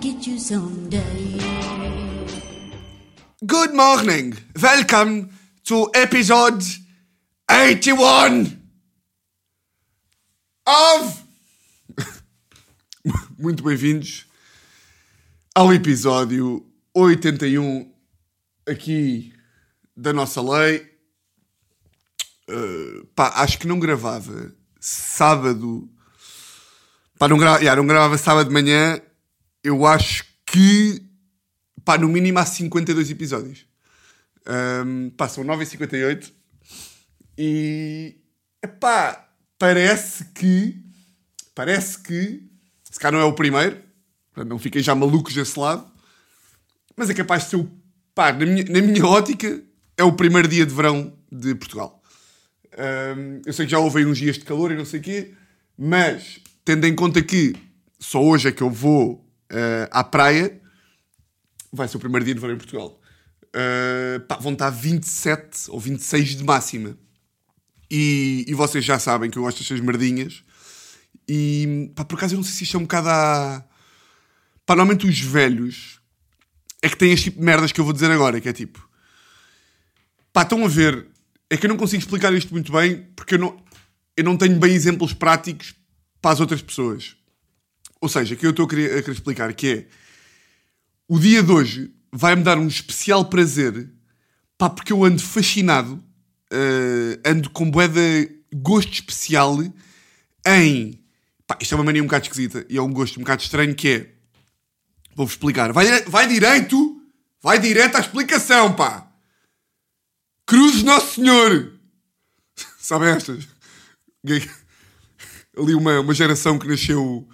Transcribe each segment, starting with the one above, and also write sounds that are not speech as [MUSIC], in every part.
get you someday. Good morning. Welcome to episode 81 of. [LAUGHS] Muito bem-vindos ao episódio 81 aqui da nossa lei. Uh, pá, acho que não gravava sábado. Pá, não, gra... yeah, não gravava sábado de manhã. Eu acho que pá, no mínimo há 52 episódios. Um, pá, são 9h58 e pá, parece que parece que se cá não é o primeiro, não fiquem já malucos desse lado, mas é capaz de ser o pá, na minha, na minha ótica, é o primeiro dia de verão de Portugal. Um, eu sei que já houve uns dias de calor e não sei o quê, mas tendo em conta que só hoje é que eu vou uh, à praia, vai ser o primeiro dia de verão em Portugal. Uh, pá, vão estar 27 ou 26 de máxima. E, e vocês já sabem que eu gosto destas merdinhas. E pá, por acaso eu não sei se isto é um bocado a. Pá, normalmente os velhos é que têm este tipo de merdas que eu vou dizer agora, que é tipo. Pá, estão a ver. É que eu não consigo explicar isto muito bem porque eu não, eu não tenho bem exemplos práticos para as outras pessoas. Ou seja, que eu estou a querer, a querer explicar que é o dia de hoje vai-me dar um especial prazer, pá, porque eu ando fascinado, uh, ando com boeda gosto especial em. Pá, isto é uma mania um bocado esquisita e é um gosto um bocado estranho que é. Vou-vos explicar. Vai, vai direito! Vai direto à explicação, pá! Cruzes Nosso Senhor! [LAUGHS] Sabem estas? [LAUGHS] Ali uma, uma geração que nasceu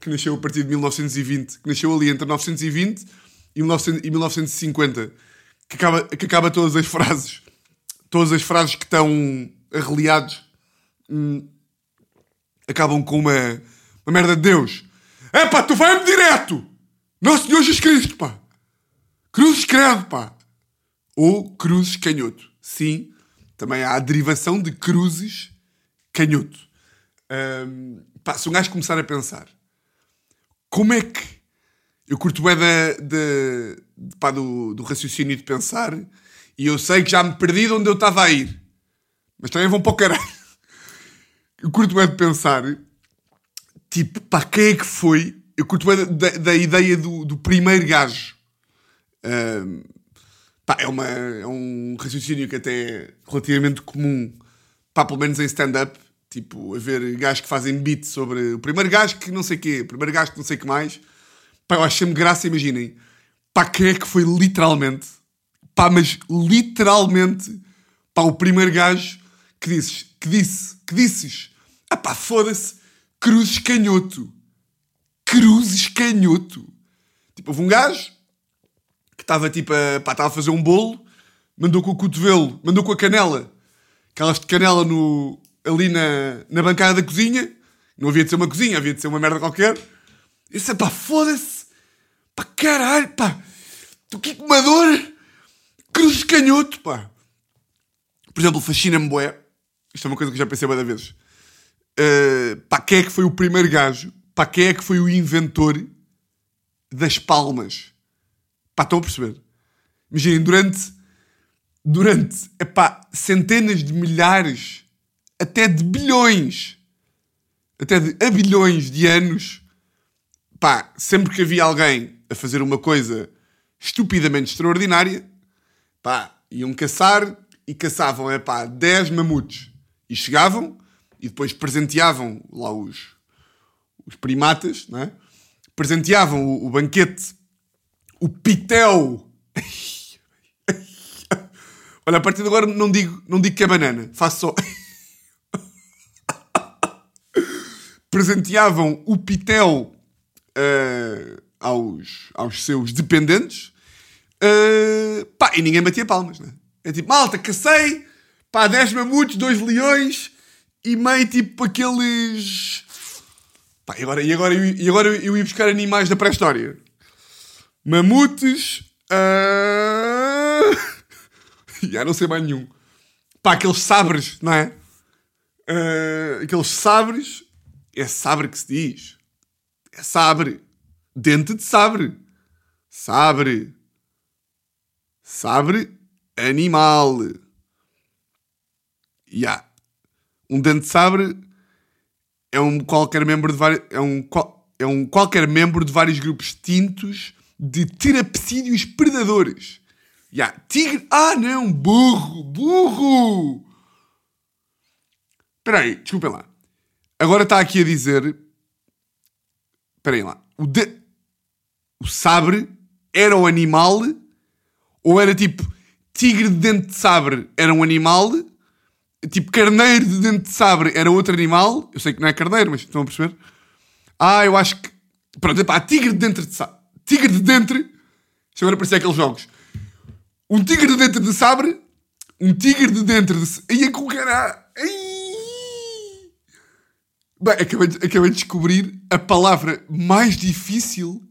que nasceu a partir de 1920, que nasceu ali entre 1920 e, 1900, e 1950, que acaba, que acaba todas as frases, todas as frases que estão arreliados, hum, acabam com uma, uma merda de Deus. É pá, tu vai-me direto! Nosso Senhor Jesus Cristo, pá! Cruzes credo, pá! Ou cruzes canhoto. Sim, também há a derivação de cruzes canhoto. Um, pá, se um gajo começar a pensar como é que eu curto bem da, da, pá, do, do raciocínio de pensar e eu sei que já me perdi de onde eu estava a ir. Mas também vão para o caralho. Eu curto bem de pensar, tipo, pá, quem é que foi? Eu curto bem da, da, ideia do, do primeiro gajo. Pá, é, uma, é um raciocínio que até é relativamente comum, pá, pelo menos em stand-up Tipo, a ver gajos que fazem beat sobre o primeiro gajo que não sei o quê, o primeiro gajo que não sei o que mais. Pá, eu acho sempre graça, imaginem. Pá, quem é que foi literalmente, pá, mas literalmente, pá, o primeiro gajo que disse, que disse, que disses, ah pá, foda-se, Cruzes Canhoto. Cruzes Canhoto. Tipo, houve um gajo que estava tipo a, pá, estava a fazer um bolo, mandou com o cotovelo, mandou com a canela, aquelas de canela no, ali na, na bancada da cozinha. Não havia de ser uma cozinha, havia de ser uma merda qualquer. Eu disse, pá, foda-se. Pá, caralho, pá. Tu que comador. Cruz canhoto, pá. Por exemplo, fascina-me. Isto é uma coisa que já pensei várias vezes. Uh, pá, quem é que foi o primeiro gajo? Pá, quem é que foi o inventor das palmas? Pá, estão a perceber? Imaginem, durante, durante, epá, centenas de milhares até de bilhões, até de a bilhões de anos, pá, sempre que havia alguém a fazer uma coisa estupidamente extraordinária, pá, iam caçar e caçavam, é pá, 10 mamutes. E chegavam e depois presenteavam lá os, os primatas, não é? Presenteavam o, o banquete, o pitel. [LAUGHS] Olha, a partir de agora não digo, não digo que é banana, faço só. [LAUGHS] presenteavam o pitel uh, aos, aos seus dependentes uh, pá, e ninguém batia palmas, né? É tipo, malta, cacei, pá, 10 mamutos, 2 leões e meio tipo aqueles. Pá, e agora, e agora, e agora eu ia buscar animais da pré-história. Mamutes. [LAUGHS] Uh... Já não sei mais nenhum. Pá, aqueles sabres, não é? Uh, aqueles sabres é sabre que se diz. É sabre. Dente de sabre. Sabre. Sabre, animal. Ya. Um dente de sabre é um qualquer membro de vários. É um, é um qualquer membro de vários grupos extintos de terapsídeos predadores. Ya. Tigre. Ah, não! Burro! Burro! Espera aí, desculpem lá. Agora está aqui a dizer. Esperem lá. O, de... o sabre era o animal ou era tipo tigre de dente de sabre era um animal, tipo carneiro de dente de sabre era outro animal. Eu sei que não é carneiro, mas estão a perceber? Ah, eu acho que. Pronto, epá, tigre de dente de sabre. Tigre de dente. Isto agora parecia aqueles jogos. Um tigre de dente de sabre. Um tigre de dente de. É com caralho. Bem, acabei de, acabei de descobrir a palavra mais difícil.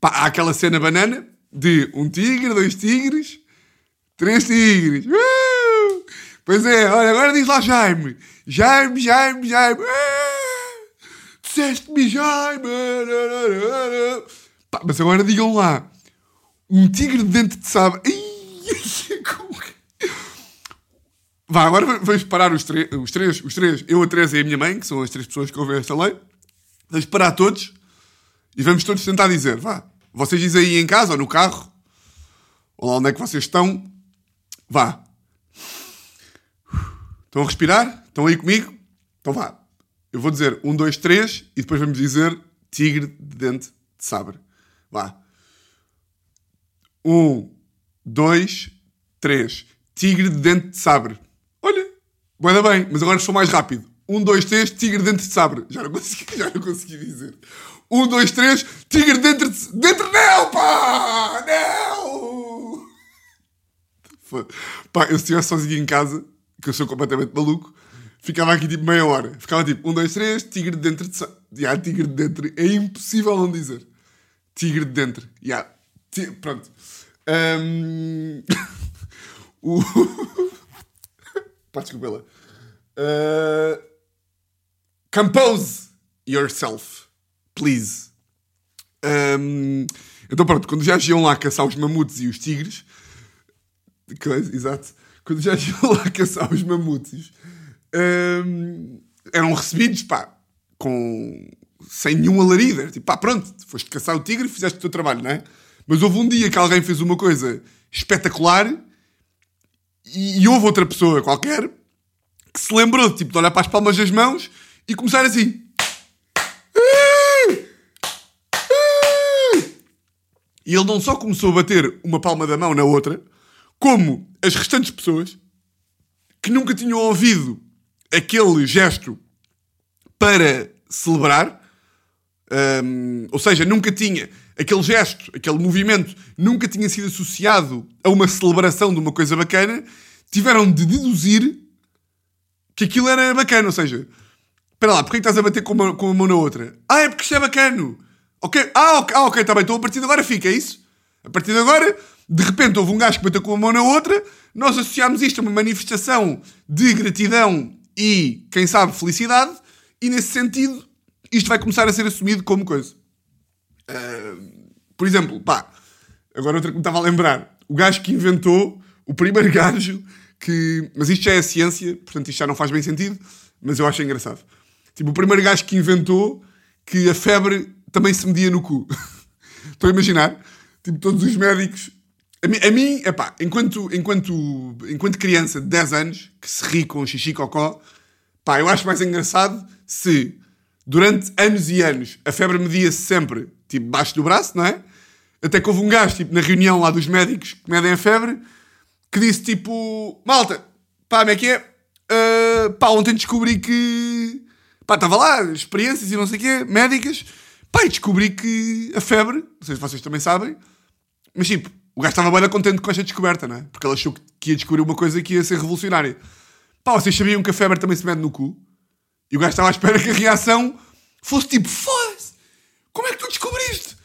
Pá, há aquela cena banana de um tigre, dois tigres, três tigres. Uh! Pois é, olha, agora diz lá Jaime. Jaime, Jaime, Jaime. Uh! Disseste-me Jaime. Pá, mas agora digam lá. Um tigre de dente de sabre. Ai, [LAUGHS] como Vá, agora va- vamos parar os, os três, os três, eu, a Teresa e a minha mãe, que são as três pessoas que ouvem esta lei. Vamos parar todos e vamos todos tentar dizer, vá. Vocês dizem aí em casa ou no carro, ou lá onde é que vocês estão, vá. Estão a respirar? Estão aí comigo? Então vá. Eu vou dizer um, dois, três e depois vamos dizer tigre de dente de sabre. Vá. Um, dois, três. Tigre de dente de sabre. Olha, vai bem, mas agora sou mais rápido. Um, dois, três, tigre de dente de sabre. Já não consegui, [LAUGHS] já não consegui dizer. Um, dois, três, tigre dentro de... Dentro não, pá! Não! Pá, eu se estivesse sozinho em casa, que eu sou completamente maluco, ficava aqui tipo meia hora. Ficava tipo, um, dois, três, tigre de dentro de... sa- Já, tigre de dentro. É impossível não dizer. Tigre de dentro. Já. Ti- Pronto. Ahm, [LAUGHS] o... Pá, desculpa lá. Ah, Compose yourself, please. Ahm, então pronto, quando já iam lá caçar os mamutes e os tigres, coisa, exato, quando já iam [LAUGHS] lá caçar os mamutes, ahm, eram recebidos, pá, com, sem nenhum alarido. Tipo, pá, pronto, foste caçar o tigre e fizeste o teu trabalho, não é? Mas houve um dia que alguém fez uma coisa espetacular e, e houve outra pessoa qualquer que se lembrou tipo, de olhar para as palmas das mãos e começar assim. E ele não só começou a bater uma palma da mão na outra, como as restantes pessoas que nunca tinham ouvido aquele gesto para celebrar, hum, ou seja, nunca tinha aquele gesto, aquele movimento, nunca tinha sido associado a uma celebração de uma coisa bacana, tiveram de deduzir que aquilo era bacana, ou seja, espera lá, porquê que estás a bater com uma, com uma mão na outra? Ah, é porque isto é bacano. Ok, ah, ok, ah, ok, está bem, então a partir de agora fica, é isso? A partir de agora, de repente houve um gajo que bateu com uma mão na outra, nós associámos isto a uma manifestação de gratidão e, quem sabe, felicidade, e nesse sentido, isto vai começar a ser assumido como coisa. Ah, por exemplo, pá, agora outra que me estava a lembrar, o gajo que inventou, o primeiro [LAUGHS] gajo que. Mas isto já é ciência, portanto isto já não faz bem sentido, mas eu acho engraçado. Tipo, o primeiro gajo que inventou que a febre também se media no cu. [LAUGHS] Estou a imaginar? Tipo, todos os médicos. A mim, a mim epá, enquanto, enquanto, enquanto criança de 10 anos, que se ri com xixi cocó, pá, eu acho mais engraçado se durante anos e anos a febre media-se sempre, tipo, baixo do braço, não é? Até que houve um gajo, tipo, na reunião lá dos médicos que medem a febre, que disse, tipo, malta, pá, como é que é? Ah, pá, ontem descobri que... Pá, estava lá, experiências e não sei o quê, médicas. Pá, e descobri que a febre, não sei se vocês também sabem, mas tipo, o gajo estava bem contente com esta descoberta, não é? Porque ele achou que- ia descobrir uma coisa que ia ser revolucionária. Pá, vocês sabiam que a febre também se mede no cu? E o gajo estava à espera que a reação fosse tipo, foda-se, como é que tu descobriste?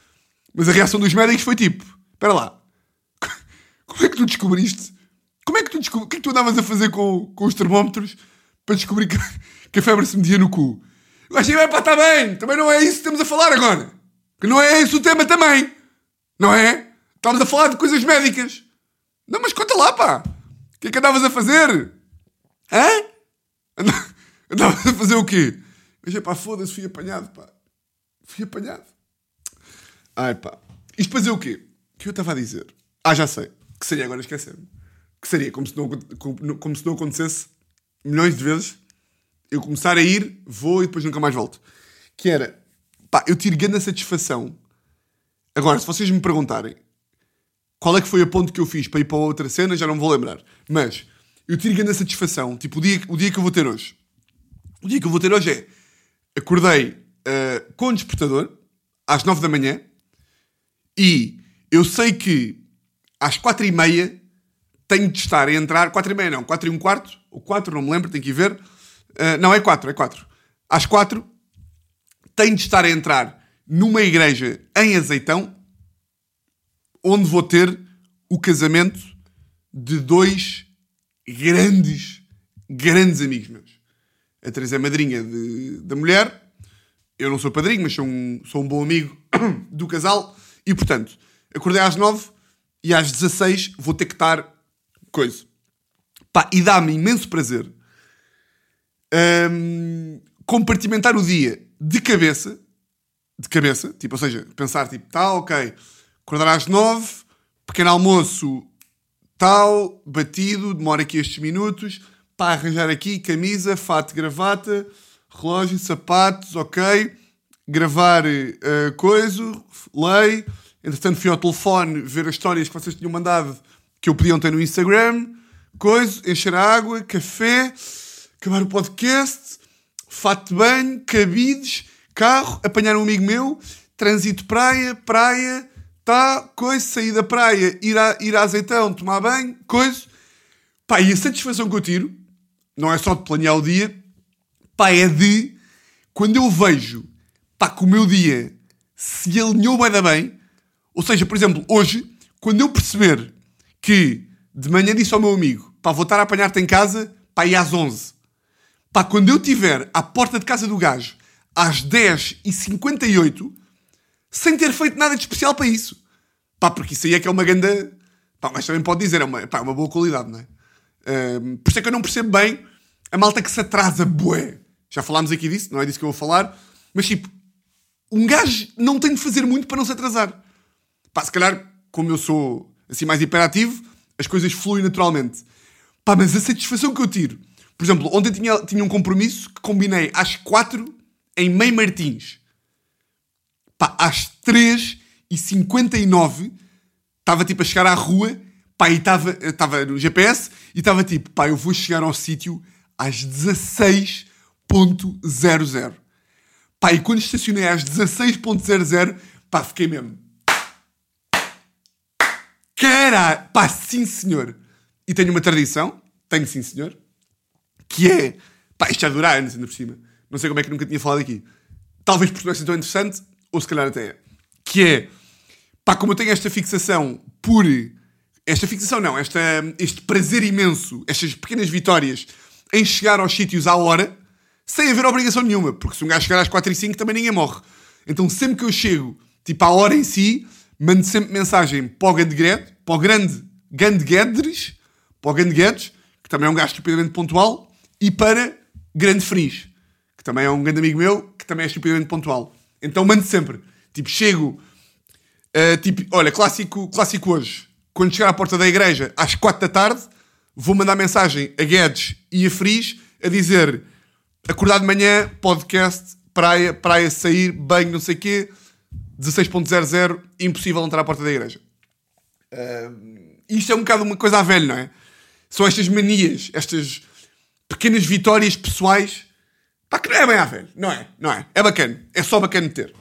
Mas a reação dos médicos foi tipo, espera lá, como é que tu descobriste? Como é que tu descobriste? O que é que tu andavas a fazer com, com os termómetros para descobrir que, que a febre se media no cu? O gajo disse, pá, está bem, também não é isso que estamos a falar agora. Que não é esse o tema também. Não é? Estamos a falar de coisas médicas. Não, mas conta lá, pá. O que é que andavas a fazer? Hã? And- Andavas a fazer o quê? Mas é pá, foda-se, fui apanhado, pá. Fui apanhado. Ai pá. Isto para dizer o quê? O que eu estava a dizer? Ah, já sei. Que seria agora esquecer-me. Que seria como se, não, como, como se não acontecesse milhões de vezes. Eu começar a ir, vou e depois nunca mais volto. Que era, pá, eu tiro grande satisfação. Agora, se vocês me perguntarem qual é que foi a ponto que eu fiz para ir para outra cena, já não vou lembrar. Mas eu tiro grande satisfação. Tipo, o dia, o dia que eu vou ter hoje. O dia que eu vou ter hoje é acordei ah, com o despertador às 9 da manhã e eu sei que às 4 e meia tenho de estar a entrar. 4 e meia não, 4 e um quarto, ou 4, não me lembro, tenho que ir ver. Ah, não, é 4, é 4. Às 4 tenho de estar a entrar numa igreja em Azeitão onde vou ter o casamento de dois grandes, grandes amigos meus. A Teresa é madrinha de- da mulher, eu não sou padrinho, mas sou um, sou um bom amigo do casal, e portanto, acordei às 9 e às 16 vou ter que estar coisa. Pá, e dá-me imenso prazer hum, compartimentar o dia de cabeça, de cabeça, tipo, ou seja, pensar tipo, tá, ok, acordar às 9, pequeno almoço, tal, batido, demora aqui estes minutos, para arranjar aqui camisa, fato, gravata, relógio, sapatos, ok, gravar uh, coisa, lei, entretanto fui ao telefone ver as histórias que vocês tinham mandado que eu podiam ter no Instagram, coisa, encher a água, café, acabar o podcast, fato de banho, cabides, carro, apanhar um amigo meu, trânsito praia, praia, tá, coisa, sair da praia, ir a, ir a azeitão, tomar banho, coisa. Pá, e a satisfação que eu tiro, não é só de planear o dia, pá, é de quando eu vejo, pá, que o meu dia se alinhou bem da bem, ou seja, por exemplo, hoje, quando eu perceber que de manhã disse ao meu amigo, pá, vou estar a apanhar-te em casa, pá, e às 11. Pá, quando eu estiver à porta de casa do gajo às 10h58, sem ter feito nada de especial para isso. Pá, porque isso aí é que é uma grande. Pá, mas também pode dizer, é uma, pá, é uma boa qualidade, não é? Por isso é que eu não percebo bem a malta que se atrasa, bué. Já falámos aqui disso, não é disso que eu vou falar. Mas tipo, um gajo não tem de fazer muito para não se atrasar. Pá, se calhar, como eu sou assim mais hiperativo, as coisas fluem naturalmente. Pá, mas a satisfação que eu tiro. Por exemplo, ontem tinha, tinha um compromisso que combinei às 4 em Meio Martins. Pá, às 3h59 estava tipo a chegar à rua, pá, e estava no GPS e estava tipo, pá, eu vou chegar ao sítio às 16.00. Pá, e quando estacionei às 16.00, pá, fiquei mesmo. Caralho! Pá, sim senhor! E tenho uma tradição, tenho sim senhor, que é. Pá, isto já dura anos ainda por cima. Não sei como é que nunca tinha falado aqui. Talvez porque não é assim tão interessante, ou se calhar até é. Que é. Pá, como eu tenho esta fixação por. Esta fixação não, esta, este prazer imenso, estas pequenas vitórias em chegar aos sítios à hora, sem haver obrigação nenhuma, porque se um gajo chegar às 4 e 5 também ninguém morre. Então sempre que eu chego, tipo à hora em si, mando sempre mensagem para o grande Guedes, para o grande Gande Guedes, para o grande Guedes, que também é um gajo estupidamente pontual, e para grande Fris, que também é um grande amigo meu, que também é estupidamente pontual. Então mando sempre, tipo, chego, uh, tipo, olha, clássico, clássico hoje, quando chegar à porta da igreja às 4 da tarde, vou mandar mensagem a Guedes e a Fris a dizer acordar de manhã, podcast, praia, praia, sair, banho, não sei o quê, 16.00, impossível entrar à porta da igreja. Uh, isto é um bocado uma coisa à velha, não é? São estas manias, estas pequenas vitórias pessoais, pá, que não é bem à velha, não é? Não é? É bacana, é só bacana ter.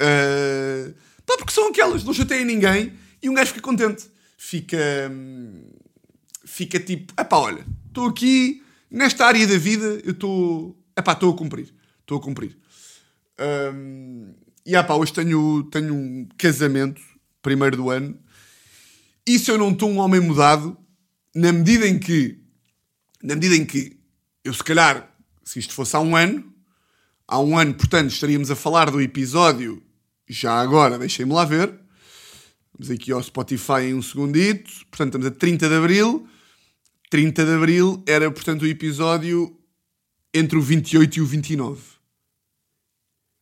Uh, pá, porque são aquelas, não chateia ninguém e um gajo fica contente. Fica. hum, Fica tipo, epá, olha, estou aqui, nesta área da vida, eu estou. Epá, estou a cumprir. Estou a cumprir. Hum, e epá, hoje tenho, tenho um casamento, primeiro do ano, e se eu não estou um homem mudado, na medida em que. Na medida em que eu, se calhar, se isto fosse há um ano, há um ano, portanto, estaríamos a falar do episódio já agora, deixem-me lá ver. Vamos aqui ao Spotify em um segundito. Portanto, estamos a 30 de Abril. 30 de Abril era, portanto, o episódio entre o 28 e o 29.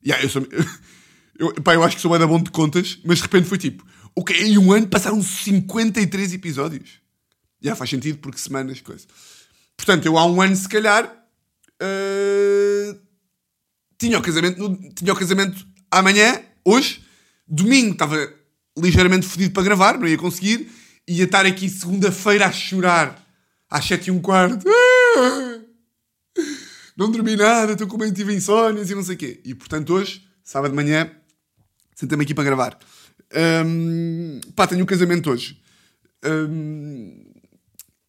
Yeah, eu, sou, [LAUGHS] eu, pá, eu acho que sou bem da bom de contas, mas de repente foi tipo, ok, em um ano passaram 53 episódios. Já yeah, faz sentido porque semanas, coisa. Portanto, eu há um ano, se calhar, uh, tinha, o casamento no, tinha o casamento amanhã, hoje, domingo estava ligeiramente fodido para gravar, não ia conseguir, ia estar aqui segunda-feira a chorar às sete e um quarto. Não dormi nada, estou com meio tive insónias e não sei o quê. E portanto hoje, sábado de manhã, sentei-me aqui para gravar. Um, pá, tenho um casamento hoje. Um,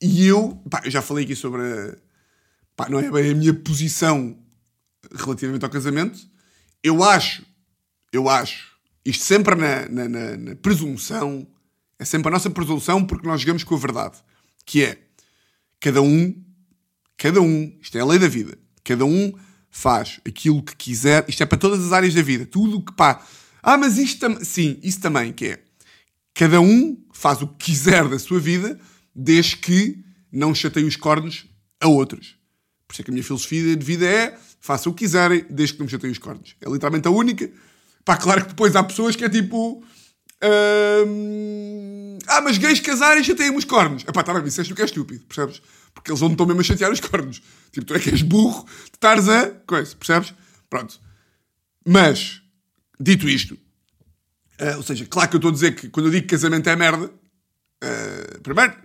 e eu, pá, eu já falei aqui sobre a, pá, não é bem a minha posição relativamente ao casamento. Eu acho, eu acho, isto sempre na, na, na, na presunção, é sempre a nossa presunção porque nós jogamos com a verdade, que é cada um, cada um, isto é a lei da vida, cada um faz aquilo que quiser, isto é para todas as áreas da vida, tudo que pá. Ah, mas isto também, sim, isso também, que é cada um faz o que quiser da sua vida, desde que não chateie os cornos a outros. Por isso é que a minha filosofia de vida é faça o que quiserem, desde que não chateiem os cornos. É literalmente a única. Pá, claro que depois há pessoas que é tipo. Hum, ah, mas gays casarem chateiem os cornos. Epá, tá bem, isso é que é estúpido, percebes? Porque eles vão estão mesmo a chatear os cornos. Tipo, tu é que és burro de estares a coisa, percebes? Pronto. Mas, dito isto, uh, ou seja, claro que eu estou a dizer que quando eu digo que casamento é merda, uh, primeiro,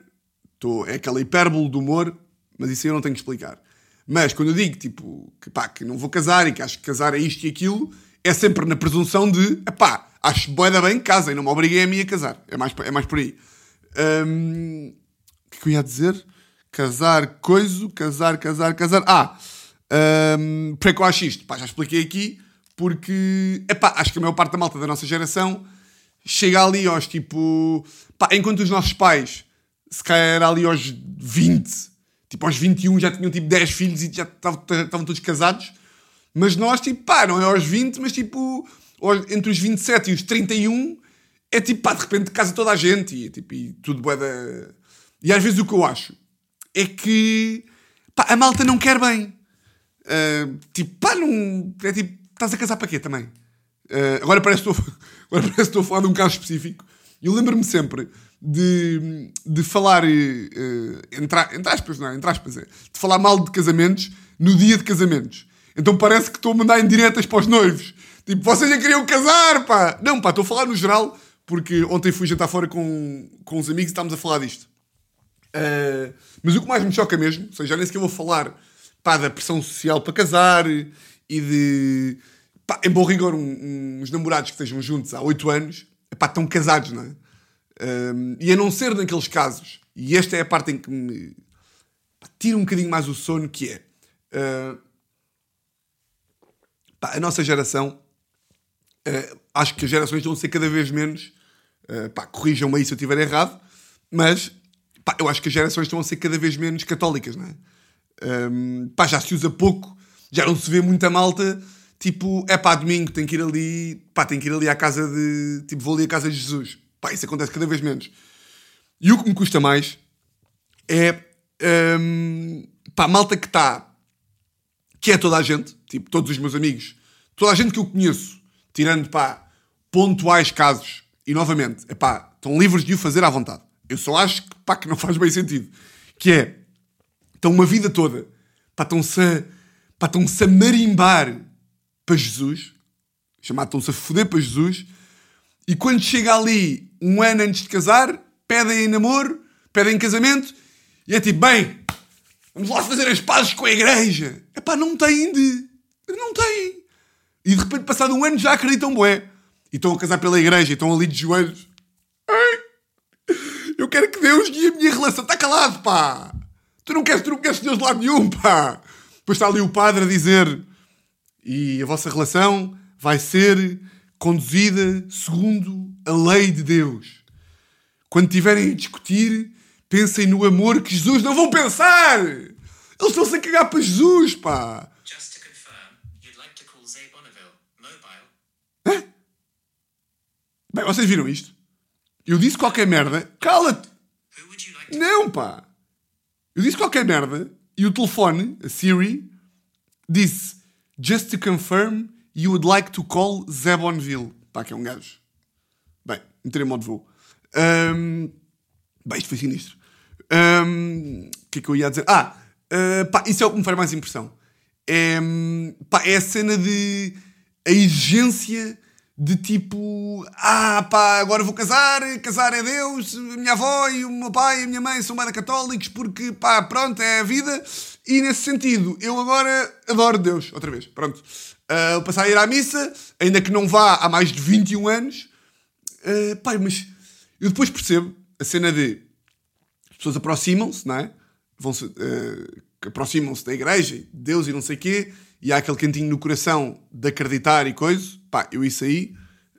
tô, é aquela hipérbole do humor, mas isso eu não tenho que explicar. Mas quando eu digo, tipo, que pá, que não vou casar e que acho que casar é isto e aquilo, é sempre na presunção de, pá, acho boeda bem que casem, não me obriguem a mim a casar. É mais, é mais por aí. Um, o que, é que eu ia dizer? Casar, coiso, casar, casar, casar. Ah, um, que eu acho isto? Pá, já expliquei aqui, porque, epá, acho que a maior parte da malta da nossa geração chega ali aos tipo. Pá, enquanto os nossos pais, se calhar ali aos 20, tipo aos 21 já tinham tipo 10 filhos e já estavam todos casados, mas nós, tipo, pá, não é aos 20, mas tipo, entre os 27 e os 31, é tipo, pá, de repente casa toda a gente e, tipo, e tudo bué da... E às vezes o que eu acho é que pá, a malta não quer bem. Uh, tipo, pá, não. É tipo, estás a casar para quê também? Uh, [LAUGHS] agora, parece que estou, a falar de um caso específico. Eu lembro-me sempre de, de falar, uh, entre, entre aspas, não é? Entre aspas, é, de falar mal de casamentos no dia de casamentos. Então parece que estou a mandar indiretas para os noivos. Tipo, vocês já queriam casar, pá! Não, pá, estou a falar no geral, porque ontem fui jantar fora com, com uns amigos e estávamos a falar disto. Uh, mas o que mais me choca mesmo, ou seja, nem sequer vou falar pá, da pressão social para casar e de. Pá, em bom rigor, um, uns namorados que estejam juntos há 8 anos pá, estão casados, não é? Uh, e a não ser naqueles casos, e esta é a parte em que me pá, tira um bocadinho mais o sono, que é. Uh, pá, a nossa geração, uh, acho que as gerações vão ser cada vez menos. Uh, corrijam-me aí se eu estiver errado, mas Pá, eu acho que as gerações estão a ser cada vez menos católicas, não é? Um, pá, já se usa pouco, já não se vê muita malta, tipo, é pá, domingo tem que ir ali, pá, tem que ir ali à casa de, tipo, vou ali à casa de Jesus. Pá, isso acontece cada vez menos. E o que me custa mais é, um, pá, malta que está, que é toda a gente, tipo, todos os meus amigos, toda a gente que eu conheço, tirando, pá, pontuais casos, e novamente, é pá, estão livres de o fazer à vontade. Eu só acho que, pá, que não faz bem sentido. Que é, estão uma vida toda, pá, estão-se a, estão-se a marimbar para Jesus, chamado estão-se a foder para Jesus, e quando chega ali, um ano antes de casar, pedem em namoro, pedem em casamento, e é tipo, bem, vamos lá fazer as pazes com a igreja. É pá, não têm de. Não têm. E de repente, passado um ano, já acreditam, bué. E estão a casar pela igreja, e estão ali de joelhos. Ai, quero que Deus guie a minha relação. Está calado, pá! Tu não queres, tu não queres Deus de lado nenhum, pá! Depois está ali o padre a dizer e a vossa relação vai ser conduzida segundo a lei de Deus. Quando tiverem a discutir, pensem no amor que Jesus não vão pensar! Eles estão-se a cagar para Jesus, pá! Bem, vocês viram isto? Eu disse qualquer merda. Cala-te! Não, pá! Eu disse qualquer merda e o telefone, a Siri, disse Just to confirm, you would like to call Zebonville. Pá, que é um gajo. Bem, entrei em modo voo. Ahm, bem, isto foi sinistro. O que é que eu ia dizer? Ah, ah, pá, isso é o que me faz mais impressão. É, pá, é a cena de. a exigência de tipo. Ah, pá, agora vou casar, casar é Deus, a minha avó e o meu pai e a minha mãe são bada católicos porque, pá, pronto, é a vida. E nesse sentido, eu agora adoro Deus, outra vez, pronto. Ah, vou passar a ir à missa, ainda que não vá há mais de 21 anos. Uh, pai, mas eu depois percebo a cena de as pessoas aproximam-se, não é? Vão-se, uh, aproximam-se da igreja, de Deus e não sei o quê, e há aquele cantinho no coração de acreditar e coisa. Pá, eu isso aí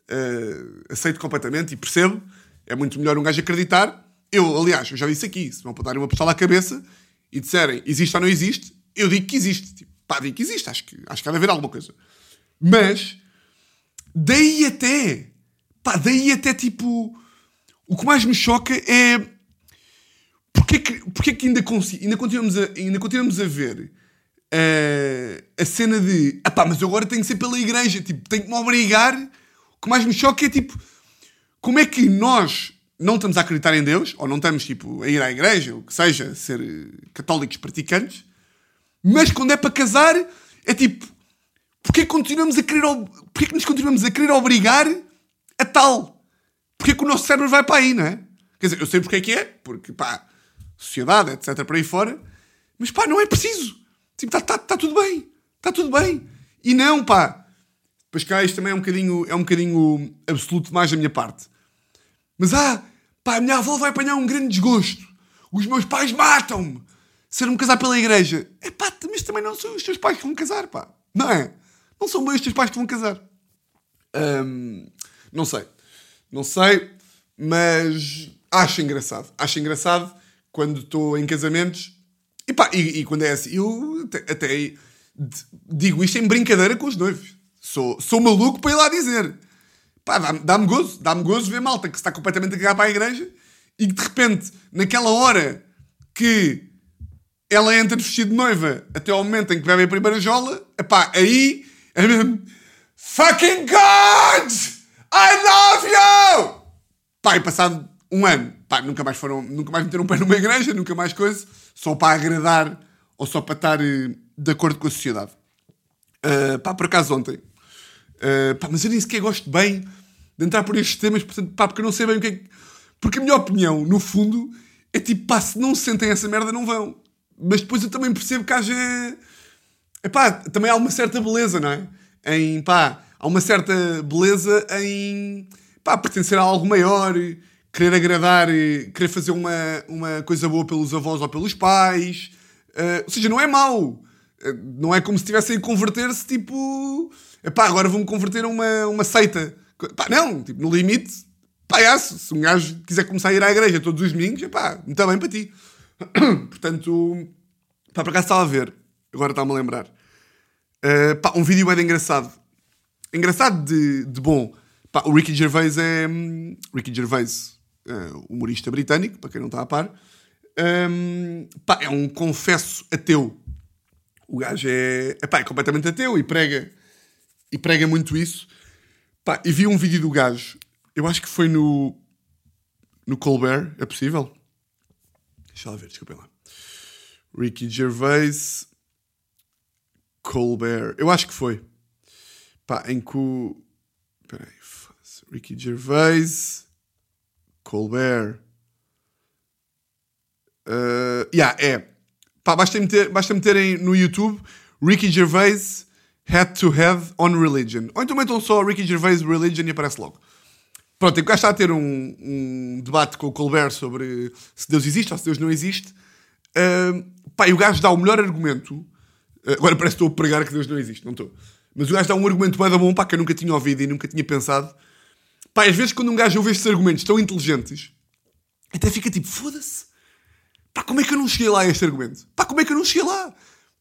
uh, aceito completamente e percebo. É muito melhor um gajo acreditar. Eu, aliás, eu já disse aqui, se vão apontarem uma pistola à cabeça e disserem existe ou não existe, eu digo que existe. Tipo, pá, digo que existe, acho que, acho que há de haver alguma coisa. Mas, daí até, pá, daí até tipo, o que mais me choca é porque é que, porque é que ainda, ainda, continuamos a, ainda continuamos a ver eh, a cena de ah pá, mas eu agora tenho que ser pela igreja, tipo, tenho que me obrigar. O que mais me choca é tipo, como é que nós não estamos a acreditar em Deus, ou não estamos tipo a ir à igreja, ou que seja, ser eh, católicos praticantes, mas quando é para casar, é tipo, porque é continuamos a querer, porque é que nos continuamos a querer obrigar a tal? Porque é que o nosso cérebro vai para aí, não é? Quer dizer, eu sei porque é que é, porque pá, sociedade, etc, para aí fora, mas pá, não é preciso. Tipo, está tá, tá tudo bem, está tudo bem. E não, pá. Isto também é um bocadinho, é um bocadinho absoluto mais da minha parte. Mas ah, pá, a minha avó vai apanhar um grande desgosto. Os meus pais matam-me. Se eu me casar pela igreja. É pá, mas também não são os teus pais que vão casar, pá. Não é? Não são bem os teus pais que vão casar. Não sei. Não sei, mas acho engraçado. Acho engraçado quando estou em casamentos. E pá, e, e quando é assim, eu até, até digo isto em brincadeira com os noivos. Sou, sou maluco para ir lá dizer. Pá, dá-me dá-me gozo, dá-me gozo ver malta que se está completamente a cagar para a igreja e que de repente, naquela hora que ela entra de vestido de noiva até ao momento em que bebe a primeira jola, epá, aí é mesmo Fucking God! I love you! Pá, e passado um ano, pá, nunca mais foram, nunca mais meteram um pé numa igreja, nunca mais coisa, só para agradar ou só para estar eh, de acordo com a sociedade. Uh, pá, por acaso ontem, uh, pá, mas eu nem sequer gosto bem de entrar por estes temas, portanto, pá, porque eu não sei bem o que é que... Porque a minha opinião, no fundo, é tipo, pá, se não sentem essa merda, não vão. Mas depois eu também percebo que haja... Epá, também há uma certa beleza, não é? Em, pá, há uma certa beleza em, pá, pertencer a algo maior, querer agradar, querer fazer uma, uma coisa boa pelos avós ou pelos pais. Uh, ou seja, não é mau. Uh, não é como se estivessem a converter-se, tipo... Epá, agora vou-me converter a uma, uma seita. Pá, não, tipo, no limite, palhaço. Se um gajo quiser começar a ir à igreja todos os domingos, epá, muito bem para ti. [COUGHS] Portanto, pá, por acaso estava a ver, agora está-me a lembrar. Uh, pá, um vídeo bem engraçado. Engraçado de, de bom. Pá, o Ricky Gervais é. hum, Ricky Gervais, uh, humorista britânico, para quem não está a par. Um, pá, é um confesso ateu. O gajo é, é completamente ateu e prega, e prega muito isso. Pá, e vi um vídeo do gajo, eu acho que foi no, no Colbert, é possível? Deixa lá ver, desculpem lá. Ricky Gervais, Colbert, eu acho que foi. Pá, em que o. Espera aí, foda-se. Ricky Gervais, Colbert. Uh, yeah, é. Pá, basta, meter, basta meterem no YouTube Ricky Gervais Head to Head on Religion. Ou então metam só Ricky Gervais Religion e aparece logo. Pronto, o gajo está a ter um, um debate com o Colbert sobre se Deus existe ou se Deus não existe. Uh, pá, e o gajo dá o melhor argumento. Uh, agora parece que estou a pregar que Deus não existe, não estou. Mas o gajo dá um argumento bem da bom, pá, que eu nunca tinha ouvido e nunca tinha pensado. Pá, às vezes quando um gajo ouve estes argumentos tão inteligentes, até fica tipo, foda-se. Pá, como é que eu não cheguei lá a este argumento? Pá, como é que eu não cheguei lá?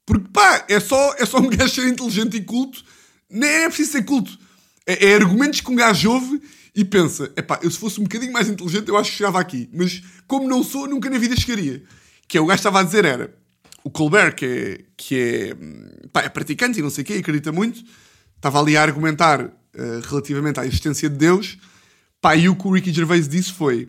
Porque, pá, é só, é só um gajo ser inteligente e culto. Nem é preciso ser culto. É, é argumentos que um gajo ouve e pensa: epá, eu se fosse um bocadinho mais inteligente, eu acho que chegava aqui. Mas como não sou, nunca na vida chegaria. Que é o gajo estava a dizer era o Colbert, que é, que é, pá, é praticante e não sei o quê, acredita muito, estava ali a argumentar eh, relativamente à existência de Deus, pá, e o que o Ricky Gervais disse foi: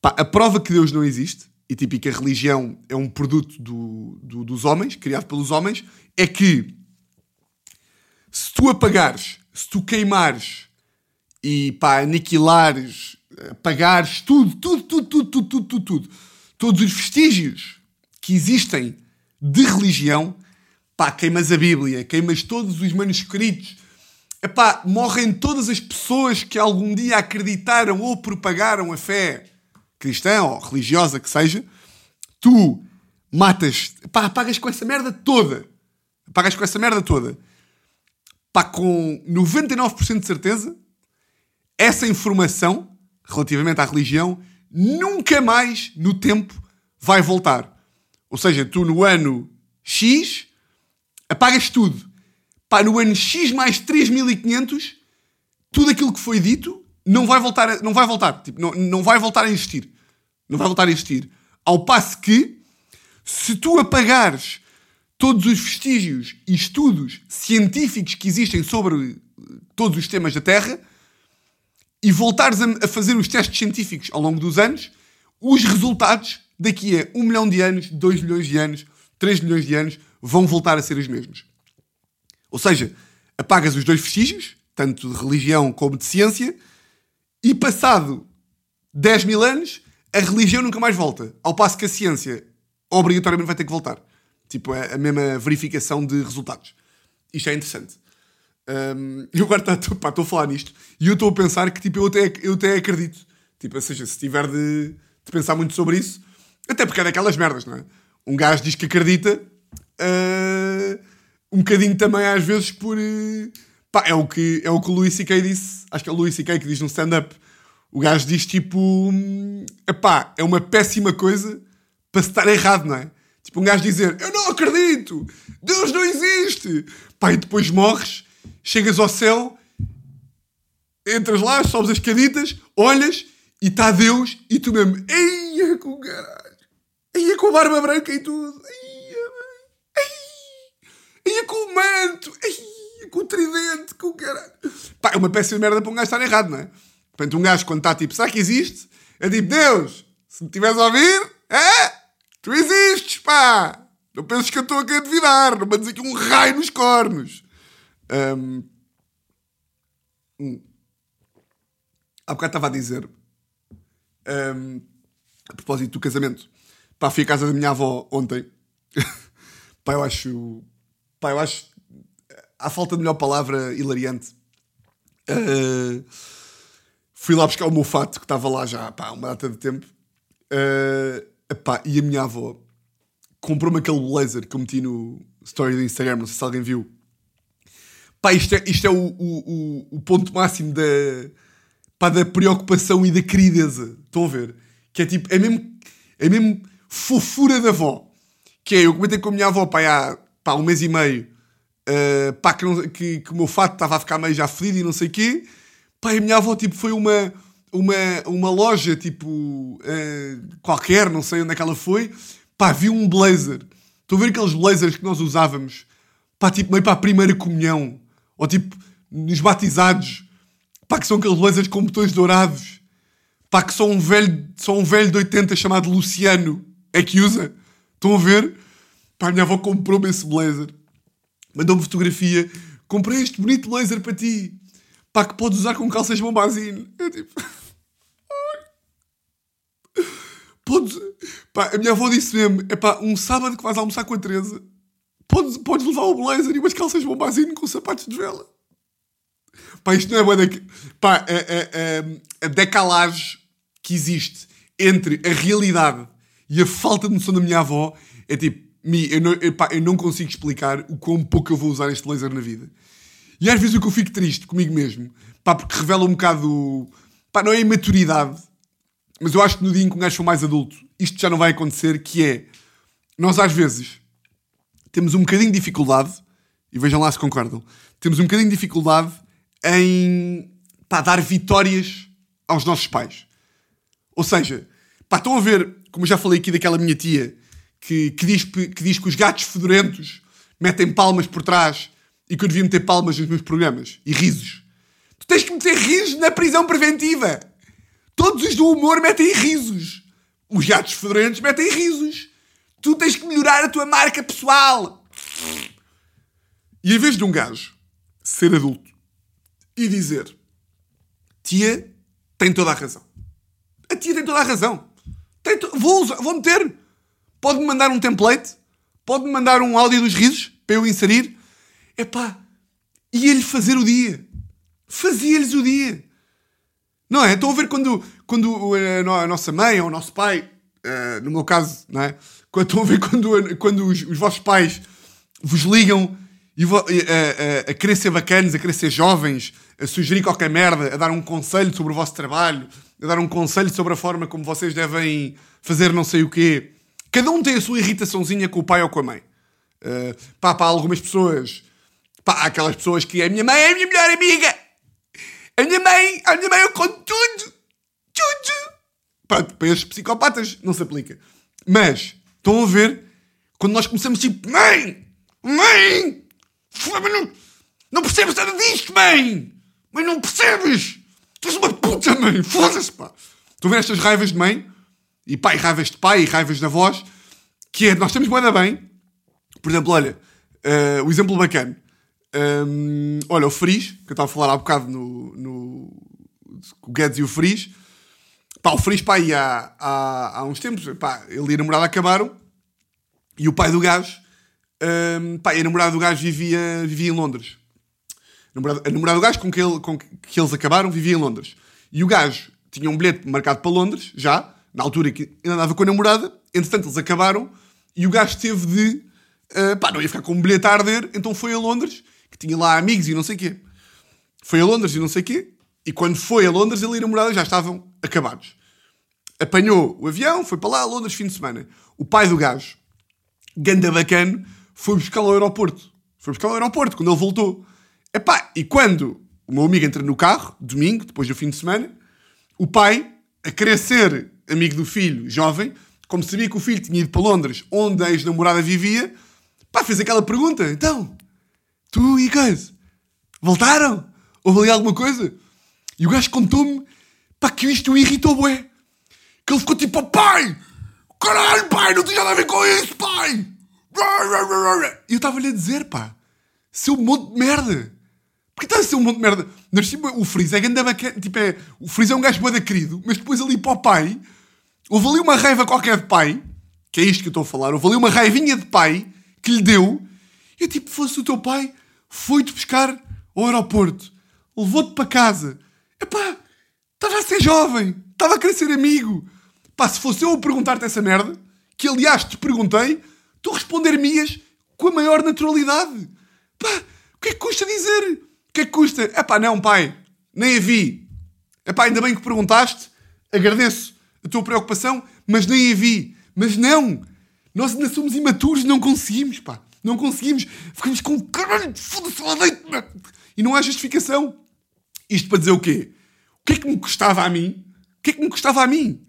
pá, a prova que Deus não existe, e tipo, religião é um produto do, do, dos homens, criado pelos homens, é que se tu apagares, se tu queimares e pá, aniquilares, eh, apagares tudo, tudo, tudo, tudo, tudo, tudo, tudo, tudo todos os vestígios que existem de religião, pá, queimas a Bíblia, queimas todos os manuscritos, epá, morrem todas as pessoas que algum dia acreditaram ou propagaram a fé cristã ou religiosa que seja, tu matas, pá, apagas com essa merda toda, apagas com essa merda toda, pá, com 99% de certeza, essa informação relativamente à religião nunca mais no tempo vai voltar. Ou seja, tu no ano X apagas tudo. Pá, no ano X mais 3500, tudo aquilo que foi dito não vai voltar, a, não vai voltar, tipo, não, não vai voltar a existir. Não vai voltar a existir. Ao passo que, se tu apagares todos os vestígios e estudos científicos que existem sobre todos os temas da Terra e voltares a, a fazer os testes científicos ao longo dos anos, os resultados daqui a 1 milhão de anos, 2 milhões de anos, 3 milhões de anos, vão voltar a ser os mesmos. Ou seja, apagas os dois vestígios, tanto de religião como de ciência, e passado 10 mil anos, a religião nunca mais volta. Ao passo que a ciência obrigatoriamente vai ter que voltar. Tipo, é a mesma verificação de resultados. Isto é interessante. Um, eu agora estou a falar nisto e eu estou a pensar que tipo, eu, até, eu até acredito. Tipo, ou seja, se tiver de, de pensar muito sobre isso, até porque é daquelas merdas, não é? Um gajo diz que acredita, uh, um bocadinho também às vezes por. Uh, pá, é o que, é o que o Louis C.K. disse. Acho que é o Louis C.K. que diz no stand-up. O gajo diz tipo. Hum, epá, é uma péssima coisa para se estar errado, não é? Tipo, um gajo dizer: Eu não acredito! Deus não existe! Pá, e depois morres, chegas ao céu, entras lá, sobes as caditas, olhas e está Deus e tu mesmo. Eia com caralho! Ia com a barba branca e tudo. Ia, ia com o manto. Ia com o tridente. Com o caralho. Pá, é uma péssima merda para um gajo estar errado, não é? Portanto, um gajo quando está tipo, será que existe? É tipo, Deus, se me estiveres a ouvir, é? Tu existes, pá. Não penses que eu estou a duvidar. Não mandes aqui um raio nos cornos. Um... Hum. Há bocado estava a dizer, um, a propósito do casamento, Pá, fui à casa da minha avó ontem. [LAUGHS] pá, eu acho. Pá, eu acho. À falta de melhor palavra, hilariante. Uh, fui lá buscar o meu fato, que estava lá já pá, uma data de tempo. Uh, epá, e a minha avó comprou-me aquele blazer que eu meti no story do Instagram, não sei se alguém viu. Pá, isto é, isto é o, o, o, ponto máximo da, pá, da preocupação e da querideza. Estão a ver? Que é tipo, é mesmo, é mesmo fofura da avó. Que é, eu comentei com a minha avó pá, há pá, um mês e meio uh, pá, que, não, que, que, o meu fato estava a ficar meio já fedido e não sei o quê. Pá, a minha avó tipo, foi uma, uma, uma loja tipo uh, qualquer, não sei onde é que ela foi. Pá, viu um blazer. Estão a ver aqueles blazers que nós usávamos pá, tipo, meio para a primeira comunhão ou tipo nos batizados. Pá, que são aqueles blazers com botões dourados. Pá, que só um velho, só um velho de 80 chamado Luciano é que usa. Estão a ver? Pá, minha avó comprou-me esse blazer. Mandou-me fotografia. Comprei este bonito blazer para ti. Pá, que podes usar com calças bombazine. Eu tipo... Podes... Pá, a minha avó disse mesmo, é pá, um sábado que vais almoçar com a Teresa, podes, podes levar o blazer e umas calças bombazine com sapatos de vela. Pá, isto não é boa de... Pá, a, a, a, a decalagem que existe entre a realidade e a falta de noção da minha avó é tipo, Mi, eu não, eu, pá, eu não consigo explicar o quão pouco eu vou usar este laser na vida. E às vezes o que eu fico triste comigo mesmo, pá, porque revela um bocado, pá, não é imaturidade, mas eu acho que no dia em que um gajo for mais adulto, isto já não vai acontecer, que é, nós às vezes temos um bocadinho de dificuldade, e vejam lá se concordam, temos um bocadinho de dificuldade em pá, dar vitórias aos nossos pais. Ou seja, pá, estão a ver, como eu já falei aqui daquela minha tia, que, que, diz, que diz que os gatos fedorentos metem palmas por trás e que eu devia meter palmas nos meus programas e risos. Tu tens que meter risos na prisão preventiva. Todos os do humor metem risos. Os gatos fedorentos metem risos. Tu tens que melhorar a tua marca pessoal. E em vez de um gajo ser adulto e dizer tia tem toda a razão. A tia tem toda a razão. To... Vou, vou meter. Pode-me mandar um template. Pode-me mandar um áudio dos risos para eu inserir. Epá, ia-lhe fazer o dia. Fazia-lhes o dia. Não é? Estão a ver quando, quando eh, a nossa mãe ou o nosso pai, uh, no meu caso, não é? Estão a ver quando, quando os, os vossos pais vos ligam e, a, a, a, querer ser bacanas, a querer ser jovens, a sugerir qualquer merda, a dar um conselho sobre o vosso trabalho, a dar um conselho sobre a forma como vocês devem fazer não sei o quê. Cada um tem a sua irritaçãozinha com o pai ou com a mãe. Uh, pá, para algumas pessoas, pá, há aquelas pessoas que a minha mãe é a minha melhor amiga. A minha mãe, a minha mãe eu conto tudo. Tudo. Pronto, para estes psicopatas não se aplica. Mas, estão a ver, quando nós começamos tipo, mãe, mãe, não, não percebes nada disto, mãe! Mãe, não percebes! Tu és uma puta, mãe! Foda-se, pá! Estão a ver estas raivas de mãe? E pai, raivas de pai e raivas de avós? Que é, nós temos boa bem. Por exemplo, olha, uh, o exemplo bacana. Um, olha, o Friz, que eu estava a falar há bocado no, no o Guedes e o Friz. Pá, o Friz, pá, há, há, há uns tempos, pá, ele e a namorada acabaram. E o pai do gajo um, pá, a namorada do gajo vivia, vivia em Londres. A namorada, a namorada do gajo com que, ele, com que eles acabaram vivia em Londres. E o gajo tinha um bilhete marcado para Londres, já, na altura que ainda andava com a namorada. Entretanto, eles acabaram e o gajo teve de. Uh, pá, não ia ficar com um bilhete a arder, então foi a Londres, que tinha lá amigos e não sei o quê. Foi a Londres e não sei o quê. E quando foi a Londres, ele e a namorada já estavam acabados. Apanhou o avião, foi para lá, a Londres, fim de semana. O pai do gajo, ganda bacana, foi buscar ao aeroporto. Foi buscar ao aeroporto quando ele voltou. Epá, e quando o meu amigo entra no carro, domingo, depois do fim de semana, o pai, a ser amigo do filho, jovem, como sabia que o filho tinha ido para Londres, onde a ex-namorada vivia, pá, fez aquela pergunta. Então, tu e coisa, voltaram? Houve ali alguma coisa? E o gajo contou-me, pá, que isto o irritou, bué. Que ele ficou tipo, oh, pai, caralho, pai, não tem nada a ver com isso, pai. E eu estava-lhe a dizer, pá, seu monte de merda. Porque está a ser um monte de merda. Mas, o Freeze é grande. Tipo, é, o Freeze é um gajo boa querido, mas depois ali para o pai, houve ali uma raiva qualquer de pai, que é isto que eu estou a falar, houve ali uma raivinha de pai que lhe deu. E tipo, fosse o teu pai, foi-te buscar ao aeroporto, levou-te para casa. Epá, estava a ser jovem, estava a ser amigo. Pá, se fosse eu a perguntar-te essa merda, que aliás te perguntei, tu responder-me-ias com a maior naturalidade. Pá, o que é que custa dizer? O que é que custa? É pá, não, pai, nem a vi. É pá, ainda bem que perguntaste, agradeço a tua preocupação, mas nem a vi. Mas não, nós ainda somos imaturos, não conseguimos, pá. Não conseguimos, ficamos com caralho, foda-se lá dentro, e não há justificação. Isto para dizer o quê? O que é que me custava a mim? O que é que me custava a mim?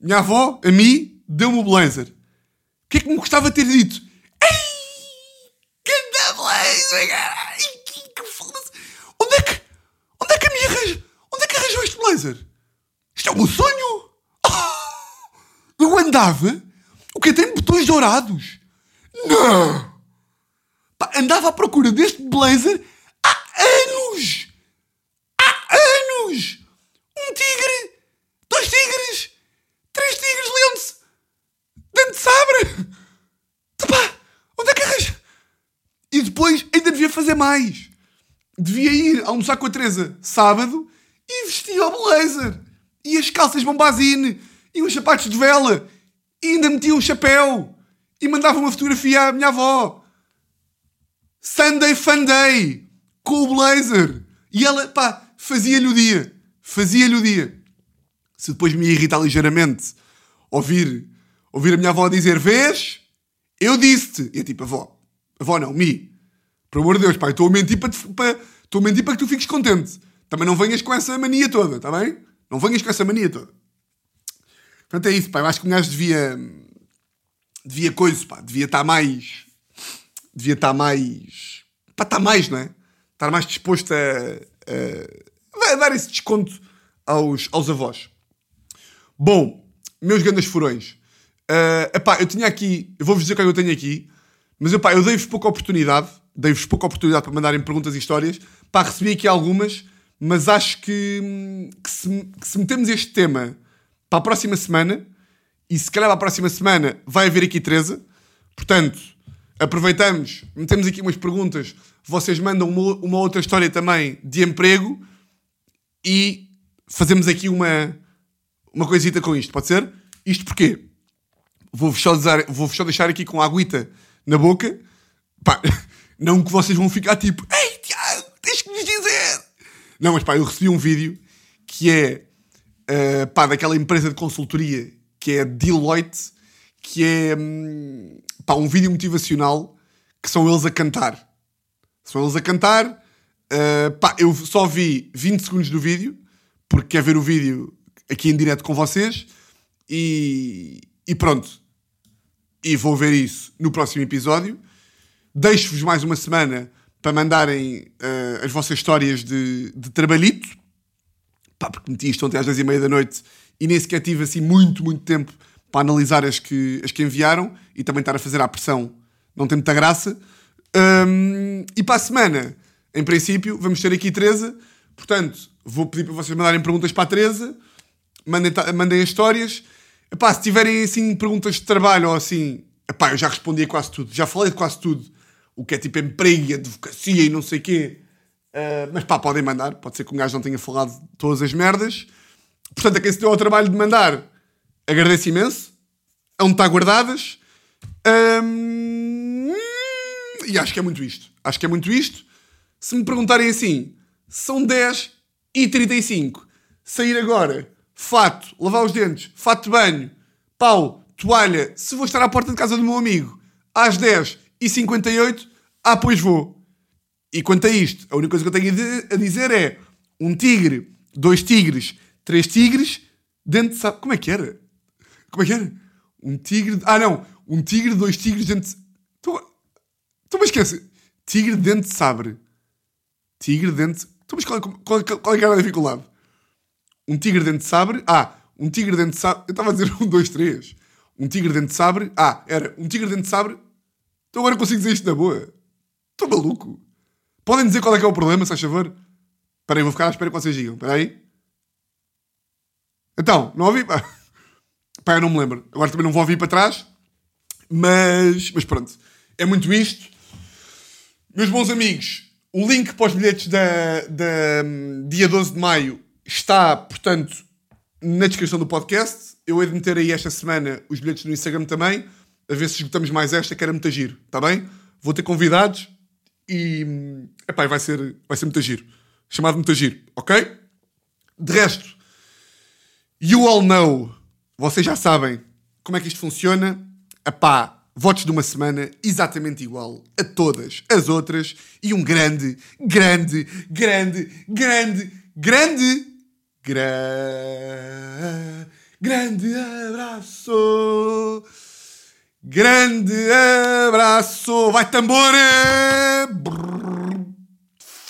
Minha avó, a mim, deu-me o blazer. O que é que me gostava ter dito? Ei! Que blazer, caralho! Que foda-se! Onde é que. Onde é que a minha arranja? Onde é que arranjou este blazer? Isto é meu sonho! Eu andava. O que tem botões dourados? Não! Pá, andava à procura deste blazer há anos! Há anos! Um tigre! Dois tigres! Três tigres, leão-se! Dente sabre! Pá, onde é que arranja? E depois ainda devia fazer mais. Devia ir almoçar com a Teresa sábado e vestia o blazer. E as calças bombazine. E os sapatos de vela. E ainda metia um chapéu. E mandava uma fotografia à minha avó. Sunday Fun Day. Com o blazer. E ela, pá, fazia-lhe o dia. Fazia-lye o dia. Se depois me irritar ligeiramente ouvir ouvir a minha avó dizer: Vês? Eu disse-te. E é tipo, avó, avó não, mi. Por amor de Deus, pai, estou a mentir para, para, estou a mentir para que tu fiques contente. Também não venhas com essa mania toda, está bem? Não venhas com essa mania toda. Portanto, é isso, pá. Eu acho que um gajo devia. Devia coisa, pá. Devia estar mais. Devia estar mais. Pá, estar mais, não é? Estar mais disposto a. a, dar esse desconto aos, aos avós. Bom, meus grandes furões. Uh, eu tinha aqui. Eu vou-vos dizer o que é eu tenho aqui. Mas epá, eu dei-vos pouca oportunidade. Dei-vos pouca oportunidade para mandarem perguntas e histórias. Pá, recebi aqui algumas. Mas acho que, que, se, que se metemos este tema para a próxima semana, e se calhar para a próxima semana vai haver aqui Teresa, portanto, aproveitamos, metemos aqui umas perguntas, vocês mandam uma, uma outra história também de emprego e fazemos aqui uma, uma coisita com isto, pode ser? Isto porquê? Vou-vos só, vou só deixar aqui com a aguita na boca, pá, [LAUGHS] não que vocês vão ficar tipo, ei Tiago, tens que nos dizer! Não, mas pá, eu recebi um vídeo que é uh, pá, daquela empresa de consultoria que é Deloitte, que é um, pá, um vídeo motivacional que são eles a cantar. São eles a cantar. Uh, pá, eu só vi 20 segundos do vídeo, porque quer ver o vídeo aqui em direto com vocês. E, e pronto. E vou ver isso no próximo episódio. Deixo-vos mais uma semana para mandarem uh, as vossas histórias de, de trabalhito pá, porque meti isto ontem às 10 e meia da noite e nem sequer tive assim muito, muito tempo para analisar as que, as que enviaram e também estar a fazer a pressão não tem muita graça. Um, e para a semana, em princípio, vamos ter aqui Teresa. Portanto, vou pedir para vocês mandarem perguntas para a Teresa, mandem, mandem as histórias. Epá, se tiverem assim perguntas de trabalho ou assim, epá, eu já respondi a quase tudo, já falei de quase tudo. O que é tipo emprego, advocacia e não sei o quê. Uh, mas pá, podem mandar. Pode ser que um gajo não tenha falado todas as merdas. Portanto, a quem se deu ao trabalho de mandar, agradeço imenso. Onde está guardadas. Um, e acho que é muito isto. Acho que é muito isto. Se me perguntarem assim, são 10 e 35. Sair agora, fato, lavar os dentes, fato de banho, pau, toalha, se vou estar à porta de casa do meu amigo às 10 e 58, ah, pois vou. E quanto a isto, a única coisa que eu tenho a dizer é um tigre, dois tigres, três tigres, dentro de. Como é que era? Como é que era? Um tigre. Ah, não! Um tigre, dois tigres dentro de. Então, mas esquece. Tigre dentro de sabre. Tigre dentro. Então, mas qual, qual, qual, qual é era a dificuldade? Um tigre dentro de sabre. Ah, um tigre dentro de sabre. Eu estava a dizer um, dois, três. Um tigre dentro de sabre. Ah, era um tigre dentro de sabre. Então agora consigo dizer isto na boa. Estou maluco. Podem dizer qual é que é o problema, se faz favor? Espera aí, vou ficar à espera que vocês digam. Espera aí. Então, não ouvi? [LAUGHS] Pá, eu não me lembro. Agora também não vou ouvir para trás. Mas, mas pronto. É muito isto. Meus bons amigos, o link para os bilhetes da, da dia 12 de maio está, portanto, na descrição do podcast. Eu hei de meter aí esta semana os bilhetes no Instagram também, a ver se esgotamos mais esta, que era muito giro, está bem? Vou ter convidados e epá, vai, ser, vai ser muito giro. Chamado muito giro, ok? De resto, you all know, vocês já sabem como é que isto funciona. Epá, votos de uma semana exatamente igual a todas as outras e um grande, grande, grande, grande, grande, gra... grande abraço Grande abraço. Vai tambor.